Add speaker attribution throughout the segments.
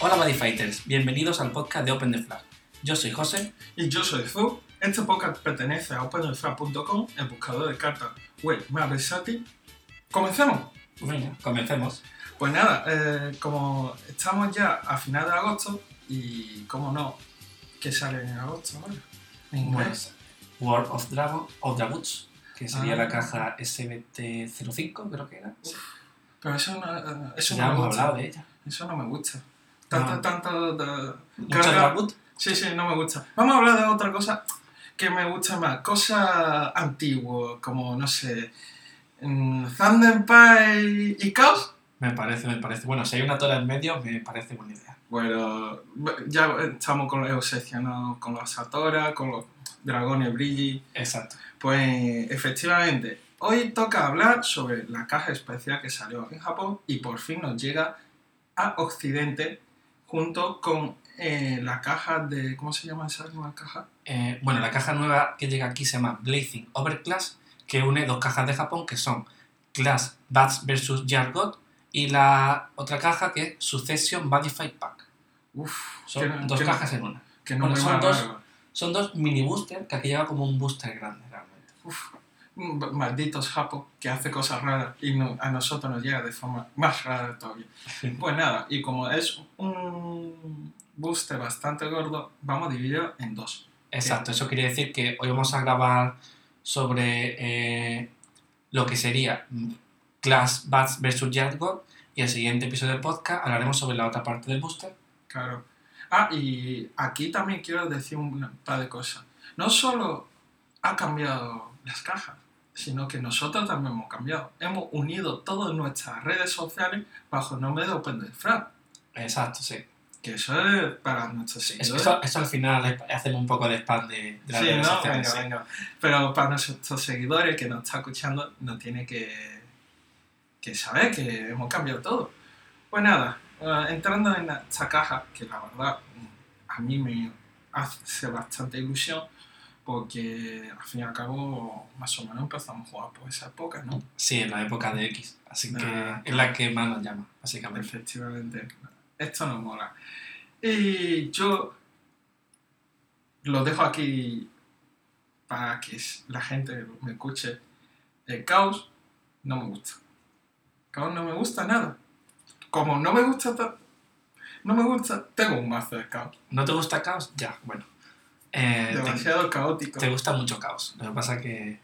Speaker 1: Hola Buddy Fighters, bienvenidos al podcast de Open the Flag. Yo soy José
Speaker 2: Y yo soy Zu. Este podcast pertenece a OpenDefrag.com, el buscador de cartas web más versátil. ¡Comencemos!
Speaker 1: Venga, comencemos.
Speaker 2: Pues nada, eh, como estamos ya a final de agosto, y como no, ¿qué sale en agosto ahora?
Speaker 1: Pues, World of Dragon of Woods, que sería
Speaker 2: Ah.
Speaker 1: la caja SBT05, creo que era.
Speaker 2: Pero eso no, eh, eso
Speaker 1: ya
Speaker 2: no me
Speaker 1: hemos
Speaker 2: gusta.
Speaker 1: hablado de ella.
Speaker 2: Eso no me gusta. De-
Speaker 1: ¿Mucho
Speaker 2: carga-? Sí, sí, no me gusta. Vamos a hablar de otra cosa que me gusta más. Cosas antiguas, como, no sé, mm, Thunder y Chaos.
Speaker 1: Me parece, me parece. Bueno, si hay una tora en medio, me parece buena idea.
Speaker 2: Bueno, ya estamos con los obsesionados con los Satora, con los dragones Brilli.
Speaker 1: Exacto.
Speaker 2: Pues efectivamente, hoy toca hablar sobre la caja especial que salió en Japón y por fin nos llega a Occidente junto con eh, la caja de... ¿Cómo se llama esa nueva caja?
Speaker 1: Eh, bueno, la caja nueva que llega aquí se llama Blazing Overclass, que une dos cajas de Japón que son Class Bats vs. Jargot y la otra caja que es Succession Modified Pack.
Speaker 2: Uf,
Speaker 1: Son
Speaker 2: que
Speaker 1: dos
Speaker 2: que no-
Speaker 1: cajas en una.
Speaker 2: Que no
Speaker 1: Bueno, son dos. Son dos mini boosters que aquí lleva como un booster grande realmente.
Speaker 2: Uf, malditos japos que hace cosas raras y no- a nosotros nos llega de forma más rara todavía. Pues nada, y como es un booster bastante gordo, vamos a dividirlo en dos.
Speaker 1: Exacto, eso quiere decir que hoy vamos a grabar sobre eh, lo que sería Class Bats vs. Jargot y el siguiente episodio del podcast hablaremos sobre la otra parte del booster.
Speaker 2: Claro. Ah, y aquí también quiero decir un par de cosas. No solo ha cambiado las cajas, sino que nosotros también hemos cambiado. Hemos unido todas nuestras redes sociales bajo el nombre de OpenDefrag.
Speaker 1: Exacto, sí.
Speaker 2: Que eso es para nuestros
Speaker 1: Es-
Speaker 2: seguidores.
Speaker 1: Eso, eso al final hacemos un poco de spam de, de las
Speaker 2: Sí,
Speaker 1: redes
Speaker 2: ¿no?
Speaker 1: sociales,
Speaker 2: Venga, venga. Pero para nuestros seguidores que nos están escuchando, no tiene que, que saber que hemos cambiado todo. Pues nada, eh, entrando en esta caja, que la verdad mm, a mí me hace bastante ilusión, porque al fin y al cabo, más o menos empezamos a jugar por esa época, ¿no?
Speaker 1: Sí, en la época de X. Así que
Speaker 2: Ah,
Speaker 1: es la que más nos llama, básicamente.
Speaker 2: Efectivamente, esto nos mola. Y yo lo dejo aquí para que la gente me escuche. El caos no me gusta. Caos no me gusta nada. Como no me gusta, ta- no me gusta, tengo un mazo de caos.
Speaker 1: ¿No te gusta Caos? Ya, bueno. Eh, te,
Speaker 2: Demasiado caótico.
Speaker 1: te gusta mucho Caos. Lo que pasa es que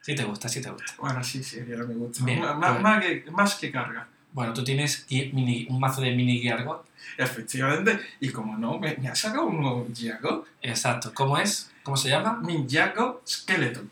Speaker 1: sí te gusta, sí te gusta.
Speaker 2: Bueno, sí, sí, ya me gusta.
Speaker 1: Bien,
Speaker 2: ma-
Speaker 1: pues-
Speaker 2: más, que, más que carga.
Speaker 1: Bueno, tú tienes mini- un mazo de mini Geargot.
Speaker 2: Efectivamente. Y como no, me, me ha sacado un nuevo Yago.
Speaker 1: Exacto. ¿Cómo es? ¿Cómo se llama?
Speaker 2: Ninjago Skeleton.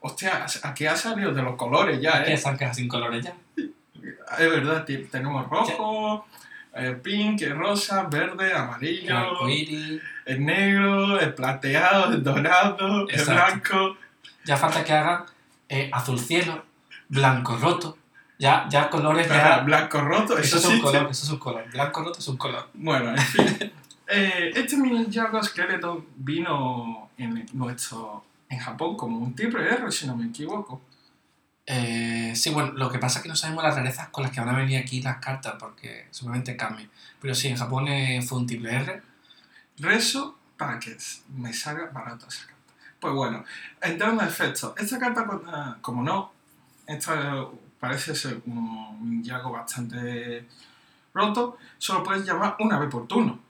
Speaker 2: Hostia, aquí ha salido de los colores ya, ¿eh?
Speaker 1: están cajas sin colores ya.
Speaker 2: Es verdad, tenemos rojo, eh, pink, rosa, verde,
Speaker 1: El
Speaker 2: amarillo, el negro, el plateado, el dorado, el blanco.
Speaker 1: Ya falta que hagan eh, azul cielo, blanco roto. Ya, ya colores
Speaker 2: Espera,
Speaker 1: ya.
Speaker 2: blanco roto,
Speaker 1: Eso es un color, eso es un color. Blanco roto es un color.
Speaker 2: Bueno, en fin. Eh, este Ninjago Skeleton vino en nuestro en Japón como un triple R, si no me equivoco.
Speaker 1: Eh, sí, bueno, lo que pasa es que no sabemos las rarezas con las que van a venir aquí las cartas, porque seguramente cambien. Pero sí, en Japón fue un triple R.
Speaker 2: Rezo para que me salga barato esa carta. Pues bueno, en efecto, esta carta, ah, como no, esta parece ser un Ninjago bastante roto, solo puedes llamar una vez por turno.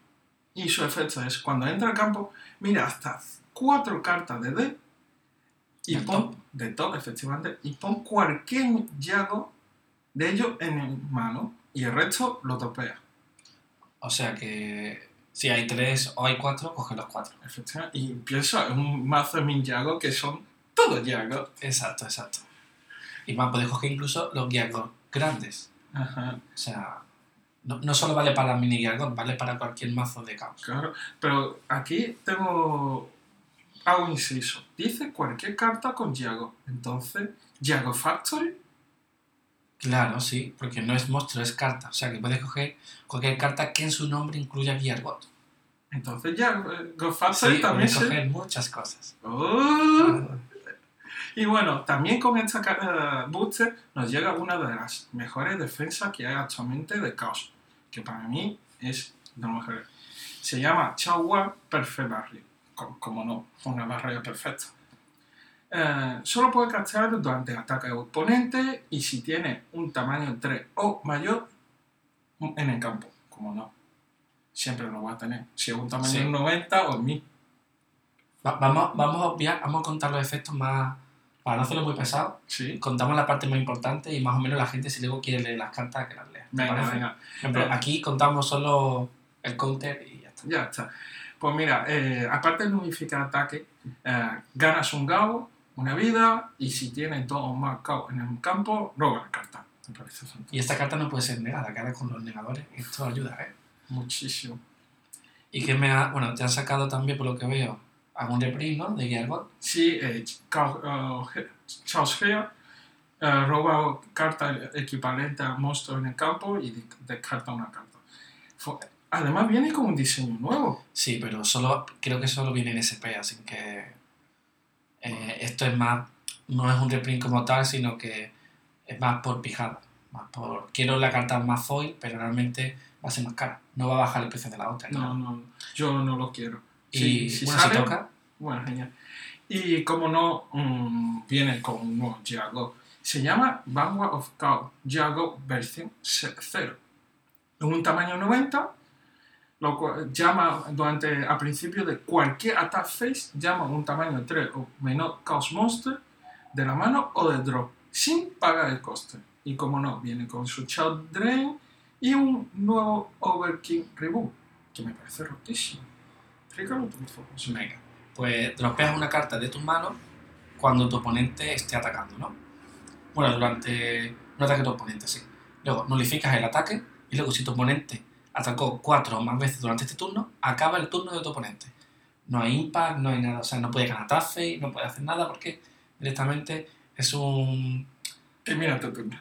Speaker 2: Y su efecto es cuando entra al campo, mira hasta cuatro cartas de D y
Speaker 1: Del
Speaker 2: pon
Speaker 1: top.
Speaker 2: de top, efectivamente, y pon cualquier Ninjago de ellos en mano y el resto lo topea.
Speaker 1: O sea que si hay tres o hay cuatro, coge los cuatro.
Speaker 2: Efectivamente. Y pienso en un mazo de Ninjago que son todos Yago.
Speaker 1: Exacto, exacto. Y más, puedes coger incluso los Geargot grandes.
Speaker 2: Ajá,
Speaker 1: O sea, no, no solo vale para mini Geargot, vale para cualquier mazo de caos.
Speaker 2: claro. Pero aquí tengo hago un inciso. Dice cualquier carta con Yago. Entonces, Yago Factory.
Speaker 1: Claro, sí, porque no es monstruo, es carta. O sea que puedes coger cualquier carta que en su nombre incluya Geargot.
Speaker 2: Entonces Yago Factory
Speaker 1: Sí,
Speaker 2: también
Speaker 1: puedes coger muchas cosas.
Speaker 2: ¡Oh! Y bueno, también con esta ca- eh, booster nos llega una de las mejores defensas que hay actualmente de Chaos. Que para mí es de las mujeres. Se llama Chawa Perfect Barrier. Co- Como no, una barrera perfecta. Eh, solo puede castear durante el ataque de oponente y si tiene un tamaño 3 o mayor en el campo. Como no. Siempre lo va a tener. Si es un tamaño
Speaker 1: Sí.
Speaker 2: 90 o 1000.
Speaker 1: Va- vamos, vamos, a obviar- vamos a contar los efectos más. Para no hacerlo muy pesado,
Speaker 2: Sí.
Speaker 1: contamos la parte más importante y más o menos la gente, si luego quiere leer las cartas, que las lea. ¿Te
Speaker 2: Venga, venga.
Speaker 1: Aquí contamos solo el counter y ya está.
Speaker 2: Ya está. Pues mira, eh, aparte de nulificar ataque, eh, ganas un GAO, una vida, y si tienes dos o más GAO en el campo, roba la carta. Me parece fantástico.
Speaker 1: Y esta carta no puede ser negada, que ahora con los negadores esto ayuda, ¿eh?
Speaker 2: Muchísimo.
Speaker 1: Y que me ha. Bueno, te han sacado también, por lo que veo, algún reprise, ¿no? De Gearbot.
Speaker 2: Sí, eh, Chaos eh, eh, roba carta equivalente a monstruo en el campo y de- descarta una carta. Fue- Además viene con un diseño nuevo.
Speaker 1: Sí, pero solo creo que solo viene en SP, así que. eh, esto es más. No es un reprint como tal, sino que es más por pijada. Más por. Quiero la carta más foil, pero realmente va a ser más cara. No va a bajar el precio de la otra.
Speaker 2: No, no, yo no lo quiero.
Speaker 1: Y
Speaker 2: Sí, si
Speaker 1: bueno,
Speaker 2: sale-
Speaker 1: si toca,
Speaker 2: Bueno, genial. Y como no, mm, viene con un nuevo Jago. Se llama Vanguard of Chaos Jago versión 0. En un tamaño 90, lo cual llama durante a principio de cualquier attack phase, llama un tamaño 3 o menor Chaos Monster de la mano o de drop, sin pagar el coste. Y como no, viene con su Child Drain y un nuevo Overkill Reboot, que me parece rotísimo. Explícalo tú, por
Speaker 1: venga. Pues dropeas una carta de tus manos cuando tu oponente esté atacando, ¿no? Bueno, durante un ataque de tu oponente, sí. Luego, nulificas el ataque y luego si tu oponente atacó cuatro o más veces durante este turno, acaba el turno de tu oponente. No hay impact, no hay nada, o sea, no puede ganar tafe, no puede hacer nada porque directamente es un...
Speaker 2: Termina tu turno.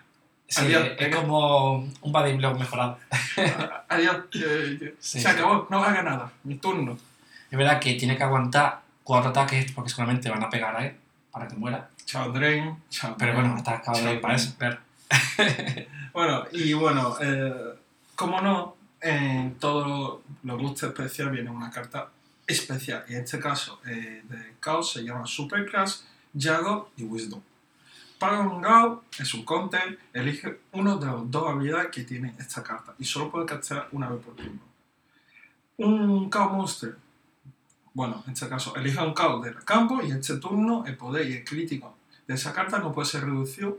Speaker 1: sí,
Speaker 2: Adiós,
Speaker 1: es
Speaker 2: venga.
Speaker 1: como un body block mejorado.
Speaker 2: Adiós. eh, eh,
Speaker 1: Sí,
Speaker 2: se acabó, no haga nada. Mi turno.
Speaker 1: Es verdad que tiene que aguantar cuatro ataques porque seguramente van a pegar a él para que muera.
Speaker 2: Chao, Drain. Chao.
Speaker 1: Pero bueno, está acabado para eso, claro.
Speaker 2: Bueno, y bueno, eh, como no, en todos los boosters especiales viene una carta especial. Y en este caso, eh, de Chaos se llama Superclass, Jago y Wisdom. Paga un Gao, es un counter, elige uno de las dos habilidades que tiene esta carta y solo puede castear una vez por turno. Un Chaos Monster, bueno, en este caso, elige un Chaos del campo y este turno el poder y el crítico de esa carta no puede ser reducido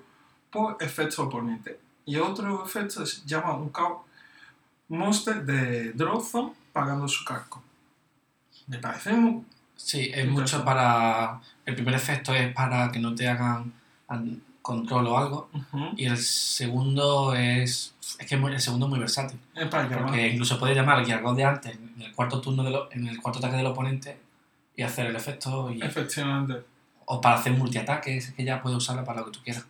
Speaker 2: por efecto oponente. Y otro efecto se llama un Chaos Monster de Draw Zone pagando su casco. Me parece muy...
Speaker 1: Sí, es mucho para... El primer efecto es para que no te hagan an- control o algo. Y el segundo es... Es que el segundo es muy versátil.
Speaker 2: Es para llamar.
Speaker 1: Porque incluso puedes llamar al de antes en el cuarto turno de lo- en el cuarto ataque del oponente y hacer el efecto. Y,
Speaker 2: Efectivamente.
Speaker 1: O para hacer multiataques, es que ya puedes usarla para lo que tú quieras.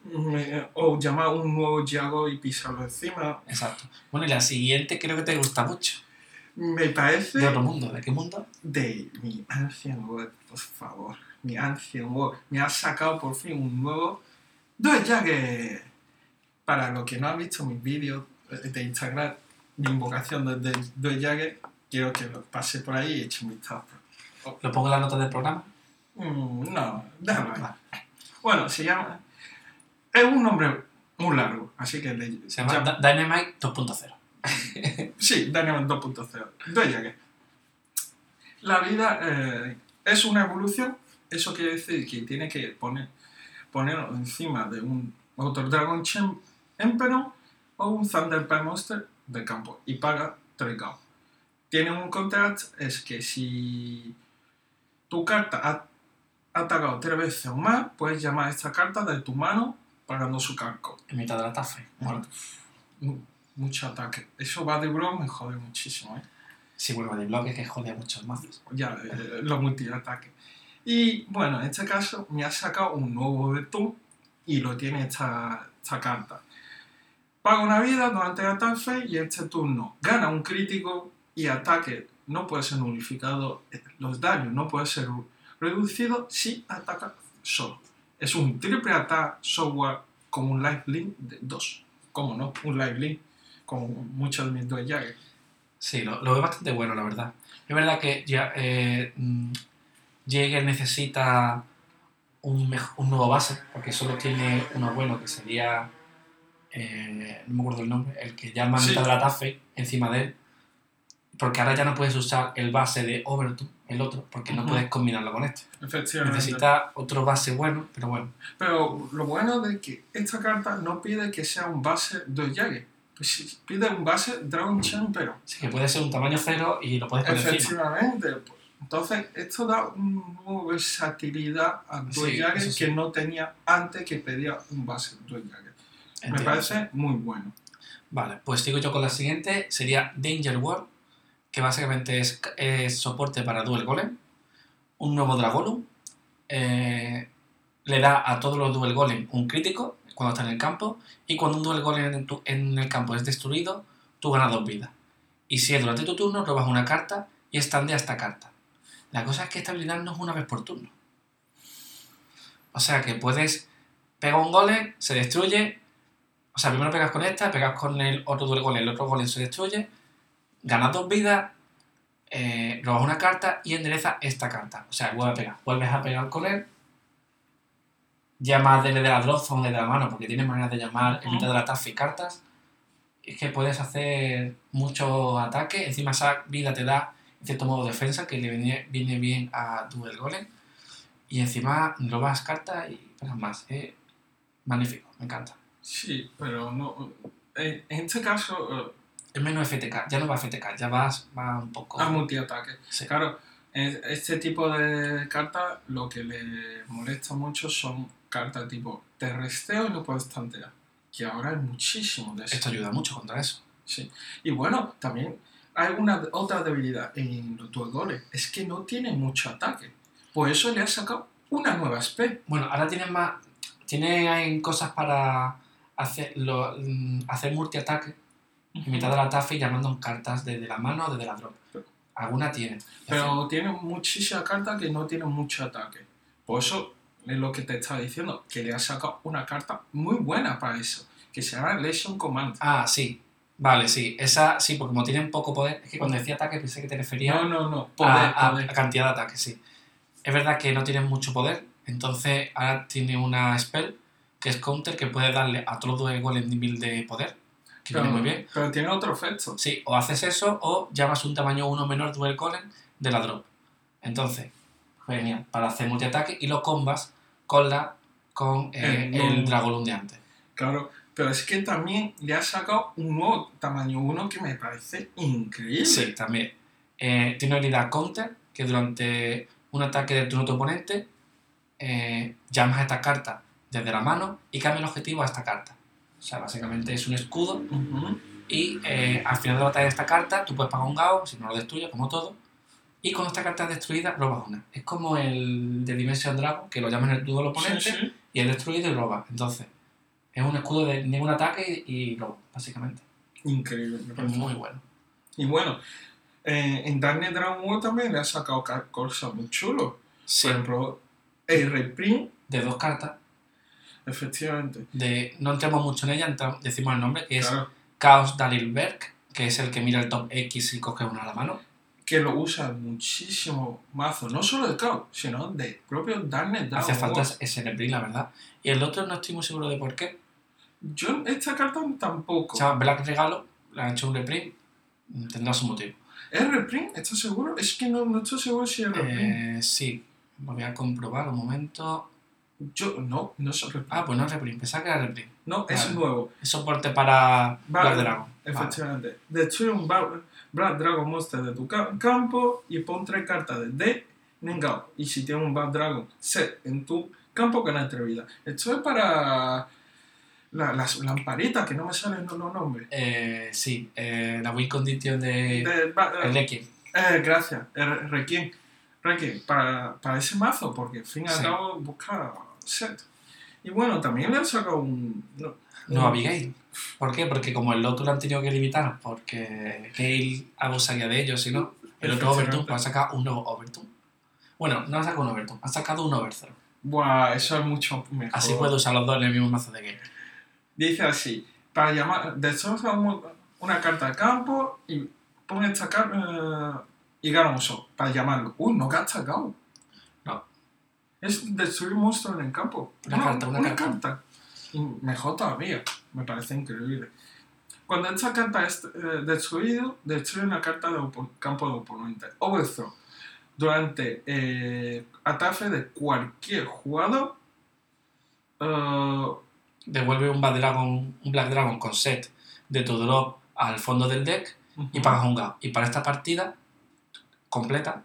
Speaker 2: O llamar un nuevo Yago y pisarlo encima.
Speaker 1: Exacto. Bueno, y la siguiente creo que te gusta mucho.
Speaker 2: Me parece
Speaker 1: De otro mundo. ¿De qué mundo?
Speaker 2: de mi Ancient World, por favor. Mi Ancient World. Me ha sacado por fin un nuevo Dos que Para los que no han visto mis vídeos de Instagram, mi invocación desde Dos Llagues, quiero que lo pase por ahí y eche un vistazo.
Speaker 1: ¿Lo pongo en la nota del programa?
Speaker 2: Mm, no, déjalo ahí. Bueno, se llama. Es un nombre muy largo, así que le.
Speaker 1: Se llama Da- Dynamite 2.0.
Speaker 2: Sí, Dynamite 2.0. Dos Llagues. La vida eh, es una evolución, eso quiere decir que tiene que poner, ponerlo encima de un otro Dragon Champ Emperor o un Thunder Prime Monster de campo y paga 3 GAO. Tiene un contract, es que si tu carta ha atacado tres veces o más, puedes llamar a esta carta de tu mano pagando su cargo.
Speaker 1: En mitad de la
Speaker 2: Mu- Mucho ataque. Eso va de bro me jode muchísimo, ¿eh?
Speaker 1: sí, bueno, de bloque que jode a muchos mazos.
Speaker 2: ya eh, los multiataques. Y bueno, en este caso me ha sacado un nuevo Betún y lo tiene esta, esta carta. Paga una vida durante el ataque y este turno gana un crítico y ataque no puede ser nulificado, eh, los daños no pueden ser reducidos si ataca solo. Es un triple ataque software con un lifelink de 2. ¿Cómo no? Un lifelink con muchos de mis dos llaves.
Speaker 1: Sí, lo, lo veo bastante bueno, la verdad. Es verdad que ya, eh, mm, Jäger necesita un, un nuevo base, porque solo tiene uno bueno, que sería. eh, no me acuerdo el nombre, el que llama
Speaker 2: Sí.
Speaker 1: mitad de la TAFE encima de él. Porque ahora ya no puedes usar el base de Overton, el otro, porque no puedes combinarlo con este.
Speaker 2: Efectivamente.
Speaker 1: Necesita otro base bueno, pero bueno.
Speaker 2: Pero lo bueno de que esta carta no pide que sea un base de Yage. Pues pide un base Dragon Chain, pero.
Speaker 1: Sí que puede ser un tamaño cero y lo puedes poner encima.
Speaker 2: Efectivamente. pues, Entonces, esto da una versatilidad a
Speaker 1: Sí, eso sí.
Speaker 2: que no tenía antes que pedía un base Jagger. Me parece muy bueno.
Speaker 1: Vale, pues sigo yo con la siguiente. Sería Danger World, que básicamente es, soporte para Duel Golem. Un nuevo Dragolum. eh, le da a todos los Duel Golem un crítico cuando está en el campo. Y cuando un Duel Golem en, el campo es destruido, tú ganas dos vidas. Y si es durante tu turno, robas una carta y estandea esta carta. La cosa es que esta habilidad no es una vez por turno. O sea que puedes pegar un golem, se destruye, o sea, primero pegas con esta, pegas con el otro duel golem, el otro golem se destruye, ganas dos vidas, eh, robas una carta y enderezas esta carta. O sea, vuelves a pegar, vuelves a pegar con él, llamas desde la drop zone desde la mano, porque tienes maneras de llamar en mitad de la taza y cartas. Es que puedes hacer muchos ataques, encima esa vida te da, en cierto modo, defensa, que le viene, viene bien a duel golem. Y encima robas cartas y pegas más. eh, magnífico, me encanta.
Speaker 2: Sí, pero no. En, en este caso, eh,
Speaker 1: Es menos FTK, ya no va FTK, ya vas, va un poco.
Speaker 2: a multiataque.
Speaker 1: Sí.
Speaker 2: Claro, es- este tipo de cartas lo que le molesta mucho son cartas tipo te resteo y no puedes tantear. Que ahora hay muchísimo de eso.
Speaker 1: Esto ayuda mucho contra eso.
Speaker 2: Sí. Y bueno, también hay una otra debilidad en los dual goles, es que no tiene mucho ataque. Por eso le ha sacado una nueva SP.
Speaker 1: Bueno, ahora tienes más. Tiene cosas para hacer, lo- mm, hacer multiataque en mitad de la tafa y llamando cartas desde la mano o desde la drop. Alguna tiene.
Speaker 2: Pero tiene muchísimas cartas que no tienen mucho ataque. Por eso es lo que te estaba diciendo, que le ha sacado una carta muy buena para eso, que se llama Legion Command.
Speaker 1: Ah, sí. Vale, sí. Esa, sí, porque como tienen poco poder. Es que cuando decía ataque pensé que te refería
Speaker 2: No, no, no, poder,
Speaker 1: a,
Speaker 2: poder.
Speaker 1: a cantidad de ataques, sí. Es verdad que no tienen mucho poder, entonces ahora tiene una spell que es counter que puede darle a todos los golem nivel de poder, que
Speaker 2: Pero,
Speaker 1: viene muy bien.
Speaker 2: pero tiene otro efecto.
Speaker 1: Sí, o haces eso o llamas un tamaño 1 menor duel golem de la drop. Entonces, genial, para hacer multiataque y lo combas con la con eh,
Speaker 2: El-
Speaker 1: el de antes.
Speaker 2: Claro, pero es que también le ha sacado un nuevo tamaño 1 que me parece increíble.
Speaker 1: Sí, también. Eh, tiene una habilidad counter que durante un ataque de turno de tu oponente eh, llamas a esta carta desde la mano y cambia el objetivo a esta carta. O sea, básicamente es un escudo y eh, al final de la batalla de esta carta tú puedes pagar un GAO, si no lo destruyes, como todo. Y cuando esta carta es destruida, robas una. Es como el de Dimension Dragon, que lo llaman el dúo del oponente
Speaker 2: Sí, sí.
Speaker 1: y es destruido y roba. Entonces, es un escudo de ningún ataque y, y robo, básicamente.
Speaker 2: Increíble, me
Speaker 1: Es
Speaker 2: parece.
Speaker 1: muy bueno.
Speaker 2: Y bueno, eh, en Darknet Dragon World también le ha sacado ca- cosas muy chulos.
Speaker 1: Sí,
Speaker 2: Por ejemplo, el reprint,
Speaker 1: de dos cartas.
Speaker 2: Efectivamente.
Speaker 1: de no entramos mucho en ella, decimos el nombre, que es
Speaker 2: Claro,
Speaker 1: Chaos Dalilberg, que es el que mira el top X y coge una a la mano.
Speaker 2: que lo usa muchísimo mazo, no solo de Chaos, sino de propio Darknet
Speaker 1: Hace falta ese reprint, la verdad. Y el otro no estoy muy seguro de por qué.
Speaker 2: Yo esta carta tampoco.
Speaker 1: Se llama Black Regalo, le han hecho un reprint, tendrá su motivo.
Speaker 2: ¿Es reprint? ¿Estás seguro? Es que no, no estoy seguro si es reprint.
Speaker 1: Eh, sí, lo voy a comprobar un momento.
Speaker 2: Yo, no, no es.
Speaker 1: Ah, pues no es reprint, pensaba que era reprint.
Speaker 2: no, es
Speaker 1: vale.
Speaker 2: nuevo.
Speaker 1: Es soporte para
Speaker 2: Vale,
Speaker 1: Black Dragon. Vale.
Speaker 2: Efectivamente. Destruye un Black Dragon Monster de tu ca- campo y pon tres cartas de D Nengao. Y si tienes un Black Dragon set en tu campo, gana tres vidas. Esto es para la- las lamparitas, que no me salen los, nombres.
Speaker 1: Eh, sí, eh, la win condition de,
Speaker 2: De Ba-
Speaker 1: el X.
Speaker 2: eh, gracias, el Requiem. Requiem, para, para ese mazo, porque al fin y al
Speaker 1: Sí.
Speaker 2: cabo busca set. Y bueno, también le han sacado un. No,
Speaker 1: No
Speaker 2: un-
Speaker 1: Abigail. ¿Por qué? Porque como el otro lo han tenido que limitar, porque Gale abusaría de ellos, si no, el otro. Overton ha sacado un nuevo Overton. Bueno, no ha sacado un Overton, ha sacado un Overthrow.
Speaker 2: Buah, eso es mucho mejor.
Speaker 1: Así puede usar los dos en el mismo mazo de Gale.
Speaker 2: Dice así, para llamar, destrozamos una carta al campo y pon esta carta eh, y gana un uso para llamarlo. Uy, no gasta Gao. Es destruir monstruos en el campo.
Speaker 1: Una
Speaker 2: No,
Speaker 1: carta, una carta.
Speaker 2: Y mejor todavía. Me parece increíble. Cuando esta carta es eh, destruido, destruye una carta de campo de oponente. Overthrow. Durante eh, ataque de cualquier jugador. eh,
Speaker 1: Devuelve un Black Dragon, un Black Dragon con set de tu drop al fondo del deck y pagas un Gao. Y para esta partida completa,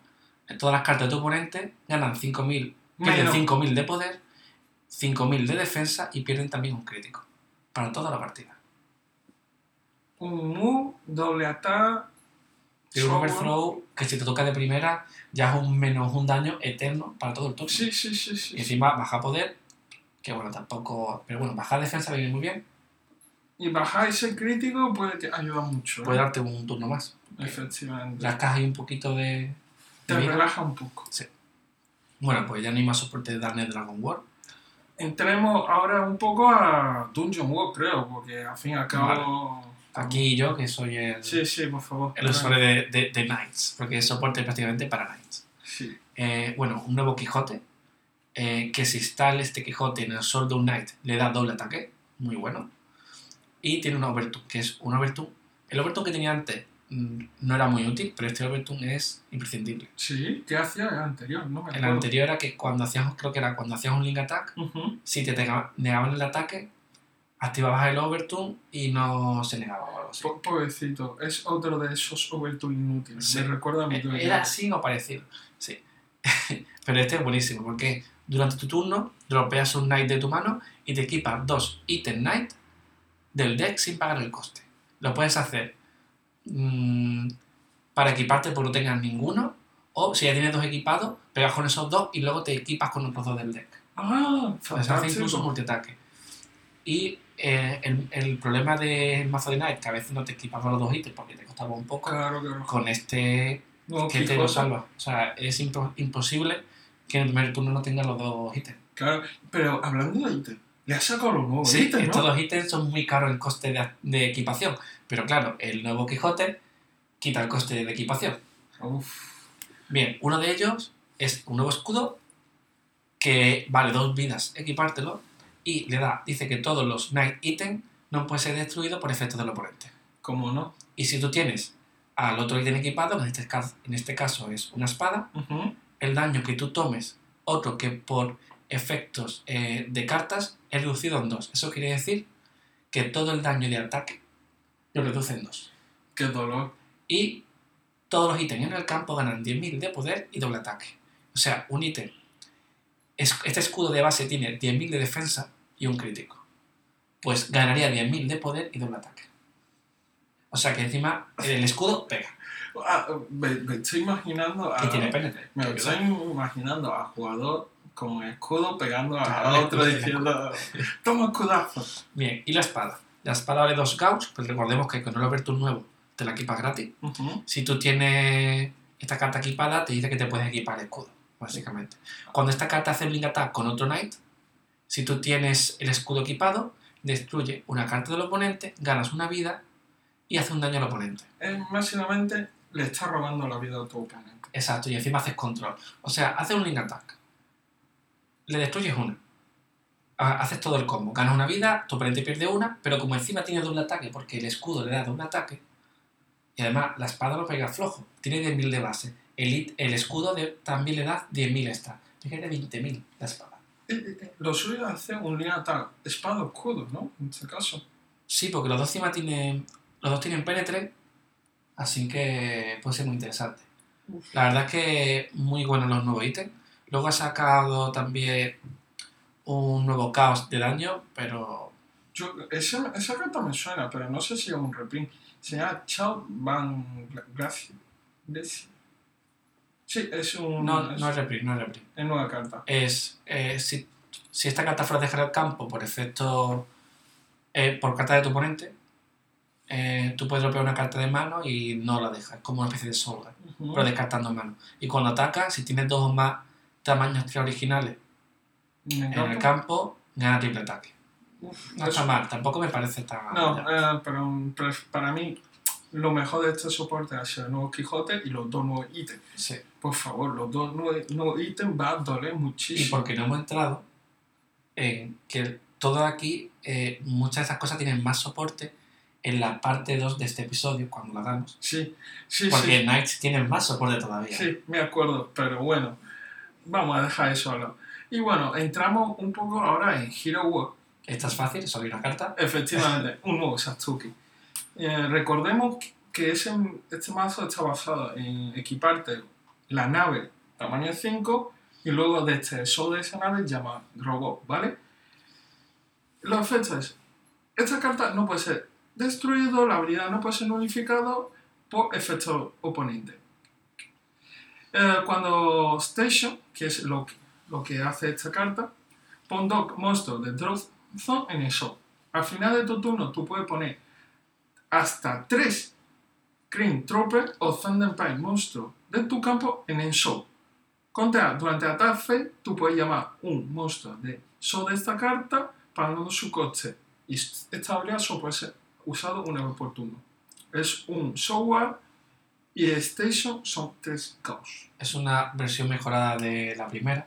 Speaker 1: todas las cartas de tu oponente ganan 5.000, pierden
Speaker 2: Menos.
Speaker 1: 5.000 de poder, 5.000 de defensa y pierden también un crítico. Para toda la partida.
Speaker 2: un move, doble ataque.
Speaker 1: Tiene un overthrow que si te toca de primera ya es un menos un daño eterno para todo el turno.
Speaker 2: Sí, sí, sí, sí.
Speaker 1: Y encima baja poder, que bueno, tampoco. Pero bueno, baja defensa viene muy bien.
Speaker 2: Y bajar ese crítico puede que ayuda mucho. ¿eh?
Speaker 1: Puede darte un turno más.
Speaker 2: Efectivamente.
Speaker 1: Las cajas y un poquito de. de
Speaker 2: Te
Speaker 1: vida.
Speaker 2: relaja un poco.
Speaker 1: Bueno, pues ya no hay más soporte de Darknet Dragon War.
Speaker 2: Entremos ahora un poco a Dungeon World, creo, porque al fin y al cabo.
Speaker 1: Aquí yo, que soy el,
Speaker 2: Sí, sí, por favor.
Speaker 1: el usuario de, de, de Knights, porque es soporte prácticamente para Knights.
Speaker 2: Sí.
Speaker 1: Eh, bueno, un nuevo Quijote, eh, que si instala este Quijote en el Sword of Knight le da doble ataque, muy bueno. Y tiene un Overtune, que es un Overtune. El Overtune que tenía antes no era muy útil, pero este Overtune es imprescindible.
Speaker 2: Sí, ¿qué hacía el anterior? No
Speaker 1: El anterior era que cuando hacías, creo que era cuando hacías un Link Attack, si te negaban el ataque, activabas el Overtune y no se negaba o algo así.
Speaker 2: Po- Pobrecito, es otro de esos Overture inútiles.
Speaker 1: Sí.
Speaker 2: Me recuerda a mi
Speaker 1: Eh,
Speaker 2: teoría.
Speaker 1: Era así o parecido, sí. Pero este es buenísimo porque durante tu turno dropeas un Knight de tu mano y te equipas dos ítems Knight del deck sin pagar el coste. Lo puedes hacer mm, para equiparte porque no tengas ninguno o si ya tienes dos equipados, pegas con esos dos y luego te equipas con otros dos del deck.
Speaker 2: Ah,
Speaker 1: Pues hace incluso
Speaker 2: fantástico.
Speaker 1: multiataque. Y eh, el, el problema del mazo de Knight, que a veces no te equipas con los dos ítems porque te costaba un poco,
Speaker 2: Claro, claro.
Speaker 1: con este
Speaker 2: No,
Speaker 1: que te lo salva. O sea, es impo- imposible que en el primer turno no tengas los dos ítems.
Speaker 2: Claro, pero hablando de ítem, le has sacado los nuevos
Speaker 1: Sí,
Speaker 2: ítems,
Speaker 1: estos
Speaker 2: ¿no?
Speaker 1: dos ítems son muy caros en coste de, de equipación. Pero claro, el nuevo Quijote quita el coste de equipación.
Speaker 2: Uf.
Speaker 1: Bien, uno de ellos es un nuevo escudo que vale dos vidas equipártelo y le da, dice que todos los Night Item no pueden ser destruidos por efectos del oponente.
Speaker 2: ¿Cómo no?
Speaker 1: Y si tú tienes al otro ítem equipado, en este caso, en este caso es una espada, el daño que tú tomes, otro que por efectos eh, de cartas, es reducido en dos. Eso quiere decir que todo el daño de ataque lo reduce en dos.
Speaker 2: Qué dolor.
Speaker 1: Y todos los ítems en el campo ganan 10.000 de poder y doble ataque. O sea, un ítem. es- Este escudo de base tiene 10.000 de defensa y un crítico. Pues ganaría 10.000 de poder y doble ataque. O sea que encima el escudo pega.
Speaker 2: Ah, me, me estoy imaginando a.
Speaker 1: Y tiene.
Speaker 2: Me estoy imaginando a jugador con escudo pegando a, otro diciendo: Toma escudazo.
Speaker 1: Bien, y la espada. La espada vale 2 gauss, pues recordemos que con el Overture nuevo te la equipas gratis. Si tú tienes esta carta equipada, te dice que te puedes equipar escudo, básicamente. Cuando esta carta hace Blink Attack con otro Knight, si tú tienes el escudo equipado, destruye una carta del oponente, ganas una vida y hace un daño al oponente.
Speaker 2: Es básicamente le está robando la vida a tu oponente.
Speaker 1: Exacto, y encima haces control. O sea, haces un Link Attack, le destruyes una, haces todo el combo, ganas una vida, tu oponente pierde una, pero como encima tiene doble ataque, porque el escudo le da doble ataque, y además la espada lo pega flojo, tiene 10.000 de base, el, el escudo de- también le da 10.000 extra, tiene 20.000 la espada.
Speaker 2: Eh, eh, eh, Lo suyo es hacer un línea tal espada o escudo, ¿no? En este caso.
Speaker 1: Sí, porque los dos encima tienen, los dos tienen penetre, así que puede ser muy interesante.
Speaker 2: Uf.
Speaker 1: La verdad es que muy buenos los nuevos ítems. Luego ha sacado también un nuevo caos de daño, pero
Speaker 2: Yo, esa, esa carta me suena, pero no sé si es un reprint. Se llama Chao Van Gracia. Sí, es un.
Speaker 1: no,
Speaker 2: es,
Speaker 1: no es reprint, no es reprint.
Speaker 2: es nueva carta.
Speaker 1: Es, eh, si, si esta carta fuera a dejar el campo por efecto, eh, por carta de tu oponente, eh, tú puedes dropear una carta de mano y no la dejas, como una especie de solga,
Speaker 2: Ujú.
Speaker 1: pero descartando mano. Y cuando atacas, si tienes dos o más tamaños extra originales En el
Speaker 2: encanta.
Speaker 1: campo, gana triple ataque.
Speaker 2: Uf,
Speaker 1: No
Speaker 2: eso-
Speaker 1: está mal, tampoco me parece tan mal.
Speaker 2: No, eh, pero, pero para mí lo mejor de este soporte ha sido el nuevo Quijote y los dos nuevos ítems.
Speaker 1: Sí.
Speaker 2: Por favor, los dos nuevos, nuevos ítems va a doler
Speaker 1: Y
Speaker 2: muchísimo.
Speaker 1: porque no hemos entrado en que todo aquí, eh, muchas de esas cosas tienen más soporte en la parte 2 de este episodio, cuando lo hagamos.
Speaker 2: Sí, sí,
Speaker 1: Porque
Speaker 2: sí.
Speaker 1: Knights tienen más soporte todavía.
Speaker 2: Sí, me acuerdo, pero bueno, vamos a dejar eso a lado. Y bueno, entramos un poco ahora en Hero World.
Speaker 1: Esta es fácil, solo una carta.
Speaker 2: Efectivamente, un nuevo Satsuki. Eh, recordemos que ese, este mazo está basado en equiparte la nave tamaño 5 y luego de este show de esa nave llama robot, ¿vale? Los efectos es, esta carta no puede ser destruido, la habilidad no puede ser nulificado por efecto oponente. Eh, cuando Station, que es lo, que- lo que hace esta carta, pon dos monstruos de Draw Zone en el show. Al final de tu turno tú puedes poner hasta 3 Green Trooper o Thunderpine monstruos de tu campo en el show. Contra, durante phase tú puedes llamar un monstruo de show de esta carta pagando su coste. Y esta habilidad solo puede ser usado una vez por turno. Es un Showward y Station son 3 Chaos.
Speaker 1: Es una versión mejorada de la primera.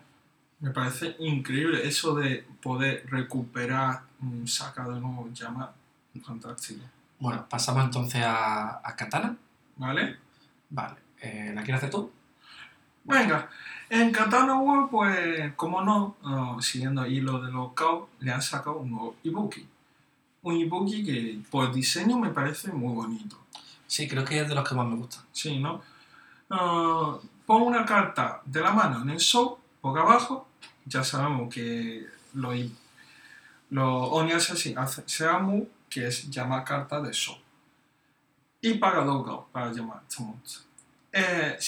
Speaker 2: Me parece increíble eso de poder recuperar, saca de nuevo llama, fantástico.
Speaker 1: Bueno, pasamos entonces a, a Katana.
Speaker 2: ¿Vale?
Speaker 1: Vale, eh, ¿la quieres hacer tú?
Speaker 2: Venga, en Katana World, pues, como no, ah, siguiendo el hilo de los caos, le han sacado un nuevo Ibuki. Un Ibuki que por diseño me parece muy bonito.
Speaker 1: Sí, creo que es de los que más me gustan.
Speaker 2: Sí, ¿no? Ah, pon una carta de la mano en el show, boca abajo. Ya sabemos que los, los Oni Assassin hacen Seamu, que es llamar carta de show. Y paga dos Gao para llamar este monstruo. Eh,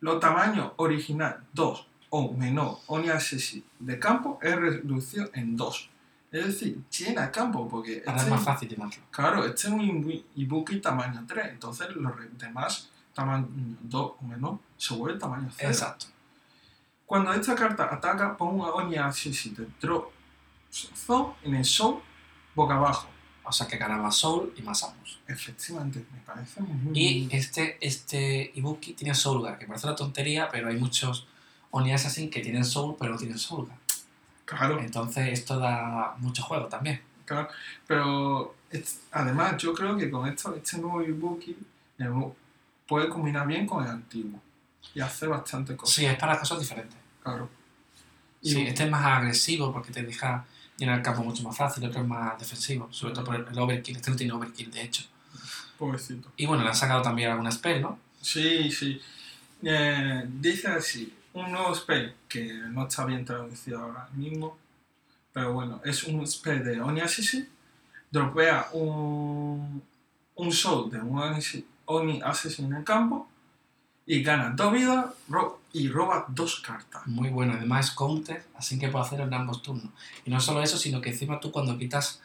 Speaker 2: los tamaños original 2 o menor Oni Assassin de campo es reducido en 2. Es decir, llena campo, porque
Speaker 1: Ahora es
Speaker 2: este-
Speaker 1: más fácil llenarlo.
Speaker 2: Claro, este es un ibu- Ibuki tamaño 3, entonces los demás tamaño 2 o menos se vuelve tamaño 0.
Speaker 1: Exacto.
Speaker 2: Cuando esta carta ataca, pon una de Draw Zone en el show boca abajo.
Speaker 1: O sea que gana más Soul y más Amos.
Speaker 2: Efectivamente, me parece muy
Speaker 1: Y este, este Ibuki tiene Soulgar, que parece una tontería, pero hay muchos Oni Assassin que tienen Soul pero no tienen Soulgar.
Speaker 2: Claro,
Speaker 1: Entonces esto da mucho juego también.
Speaker 2: claro. Pero es- además yo creo que con esto, este nuevo Ibuki puede combinar bien con el antiguo. Y hace bastante cosas.
Speaker 1: Sí, es para cosas diferentes.
Speaker 2: Claro. Y-
Speaker 1: Sí, este es más agresivo porque te deja llenar el campo mucho más fácil, otro es más defensivo, sobre todo por el overkill. Este no tiene overkill, de hecho.
Speaker 2: Pobrecito.
Speaker 1: Y bueno, le han sacado también alguna spell, ¿no?
Speaker 2: Sí, sí. Eh, dice así, un nuevo spell que no está bien traducido ahora mismo, pero bueno, es un spell de Oni dropea un, un soul de un Oni Assassin en el campo y gana dos vidas ro- y roba dos cartas.
Speaker 1: Muy bueno, además es counter, así que puedo hacerlo en ambos turnos. Y no solo eso, sino que encima tú cuando quitas